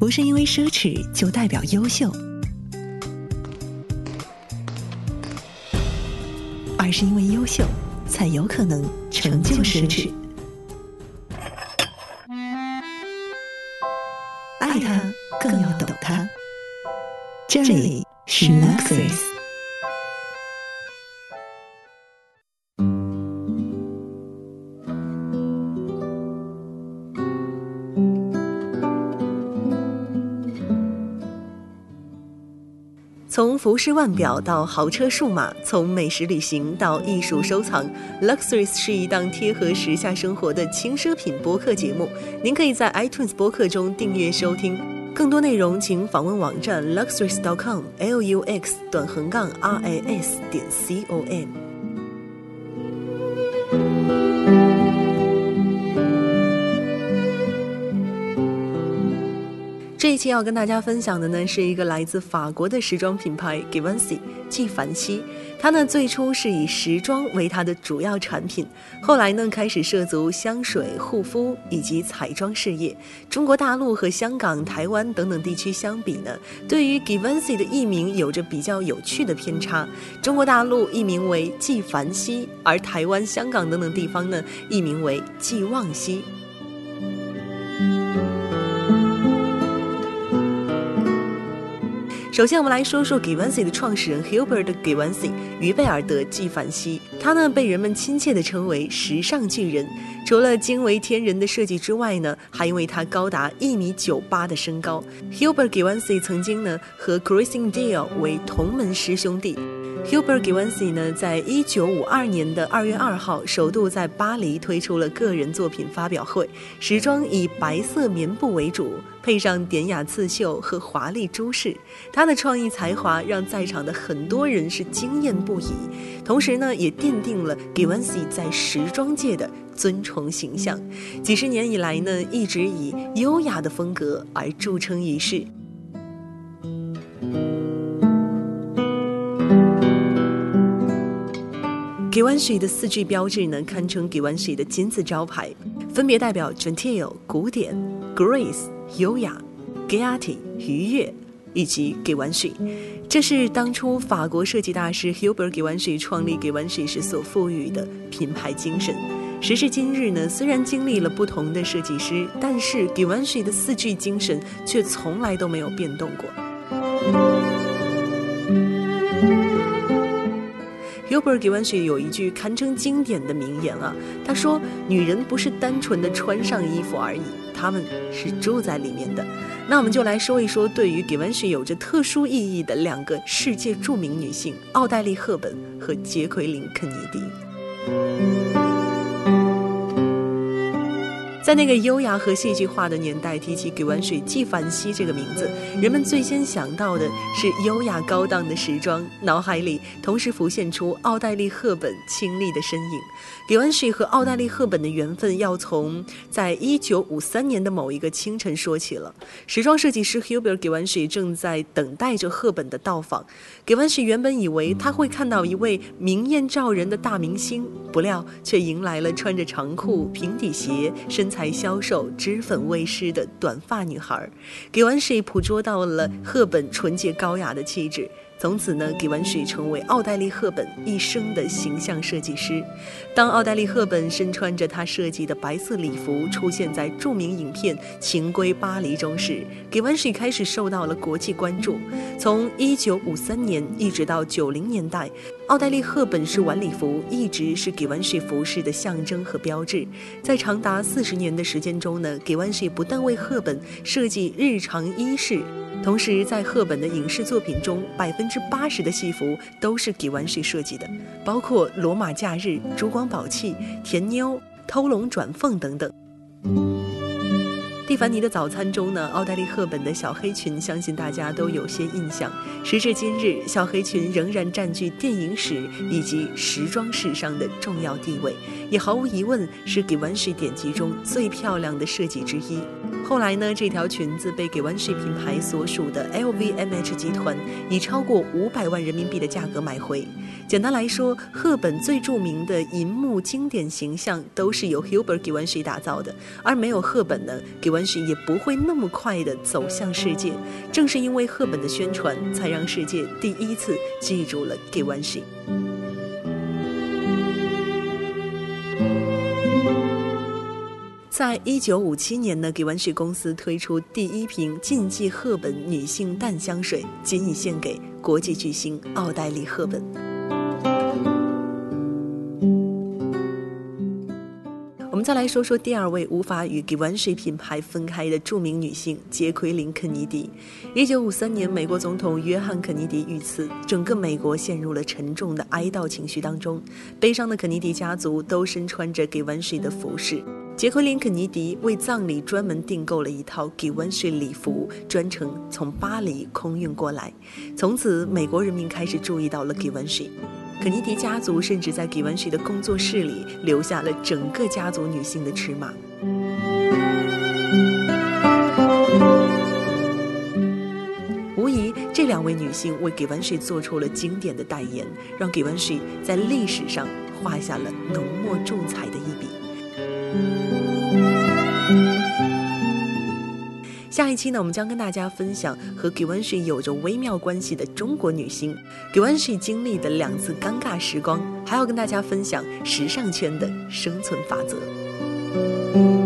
不是因为奢侈就代表优秀，而是因为优秀才有可能成就奢侈。爱他，更要懂他。这里是 Luxury。从服饰腕表到豪车数码，从美食旅行到艺术收藏，Luxuries 是一档贴合时下生活的轻奢品播客节目。您可以在 iTunes 播客中订阅收听。更多内容请访问网站 luxuries.com，l u x 短横杠 r a s 点 c o m。期要跟大家分享的呢，是一个来自法国的时装品牌 Givenchy 纪梵希。它呢最初是以时装为它的主要产品，后来呢开始涉足香水、护肤以及彩妆事业。中国大陆和香港、台湾等等地区相比呢，对于 Givenchy 的译名有着比较有趣的偏差。中国大陆译名为纪梵希，而台湾、香港等等地方呢译名为纪望希。首先，我们来说说 Givenchy 的创始人 Hubert Givenchy 于贝尔德·纪梵希。他呢，被人们亲切地称为“时尚巨人”。除了惊为天人的设计之外呢，还因为他高达一米九八的身高。Hubert Givenchy 曾经呢和 Christian Dior 为同门师兄弟。Hubert Givenchy 呢，在一九五二年的二月二号，首度在巴黎推出了个人作品发表会。时装以白色棉布为主，配上典雅刺绣和华丽珠饰。他的创意才华让在场的很多人是惊艳不已，同时呢，也奠定了 Givenchy 在时装界的尊崇形象。几十年以来呢，一直以优雅的风格而著称于世。Givenchy 的四句标志呢，堪称 Givenchy 的金字招牌，分别代表 Gentile 古典、Grace 优雅、Gaiety 愉悦以及 Givenchy。这是当初法国设计大师 Hubert Givenchy 创立 Givenchy 时所赋予的品牌精神。时至今日呢，虽然经历了不同的设计师，但是 Givenchy 的四句精神却从来都没有变动过。Hubert Givenchy 有一句堪称经典的名言啊，他说：“女人不是单纯的穿上衣服而已，她们是住在里面的。”那我们就来说一说对于 Givenchy 有着特殊意义的两个世界著名女性——奥黛丽·赫本和杰奎琳·肯尼迪。在那个优雅和戏剧化的年代，提起 Givenchy 纪梵希这个名字，人们最先想到的是优雅高档的时装，脑海里同时浮现出奥黛丽·赫本清丽的身影。Givenchy 和奥黛丽·赫本的缘分要从在一九五三年的某一个清晨说起了。时装设计师 Hubert Givenchy 正在等待着赫本的到访。Givenchy 原本以为他会看到一位明艳照人的大明星，不料却迎来了穿着长裤、平底鞋、身材消瘦、脂粉未施的短发女孩。给观众捕捉到了赫本纯洁高雅的气质。从此呢，给完水成为奥黛丽·赫本一生的形象设计师。当奥黛丽·赫本身穿着她设计的白色礼服出现在著名影片《情归巴黎》中时，给完水开始受到了国际关注。从1953年一直到90年代，奥黛丽·赫本式晚礼服一直是给完水服饰的象征和标志。在长达四十年的时间中呢，给完水不但为赫本设计日常衣饰。同时，在赫本的影视作品中，百分之八十的戏服都是给完谁设计的，包括《罗马假日》《珠光宝气》《甜妞》《偷龙转凤》等等。蒂凡尼的早餐中呢，奥黛丽·赫本的小黑裙，相信大家都有些印象。时至今日，小黑裙仍然占据电影史以及时装史上的重要地位，也毫无疑问是给完谁典籍中最漂亮的设计之一。后来呢，这条裙子被给完谁品牌所属的 LVMH 集团以超过五百万人民币的价格买回。简单来说，赫本最著名的银幕经典形象都是由 Hubert Givenchy 打造的，而没有赫本呢给完也不会那么快的走向世界。正是因为赫本的宣传，才让世界第一次记住了 Givenchy。在一九五七年呢，G1G 公司推出第一瓶禁忌赫本女性淡香水，仅以献给国际巨星奥黛丽·赫本。我们再来说说第二位无法与 Givenchy 品牌分开的著名女性杰奎琳·肯尼迪。一九五三年，美国总统约翰·肯尼迪遇刺，整个美国陷入了沉重的哀悼情绪当中。悲伤的肯尼迪家族都身穿着 Givenchy 的服饰。杰奎琳·肯尼迪为葬礼专门订购了一套 Givenchy 礼服，专程从巴黎空运过来。从此，美国人民开始注意到了 Givenchy。肯尼迪家族甚至在 Givenchy 的工作室里留下了整个家族女性的尺码。无疑，这两位女性为 Givenchy 做出了经典的代言，让 Givenchy 在历史上画下了浓墨重彩的一笔。下一期呢，我们将跟大家分享和 Givenchy 有着微妙关系的中国女星 Givenchy 经历的两次尴尬时光，还要跟大家分享时尚圈的生存法则。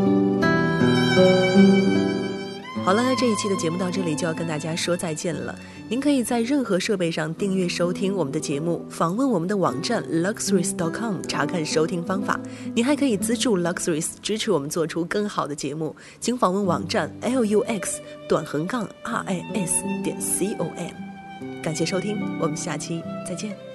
好了，这一期的节目到这里就要跟大家说再见了。您可以在任何设备上订阅收听我们的节目，访问我们的网站 luxuries.com 查看收听方法。您还可以资助 Luxuries 支持我们做出更好的节目，请访问网站 lux 短横杠 ris 点 com。感谢收听，我们下期再见。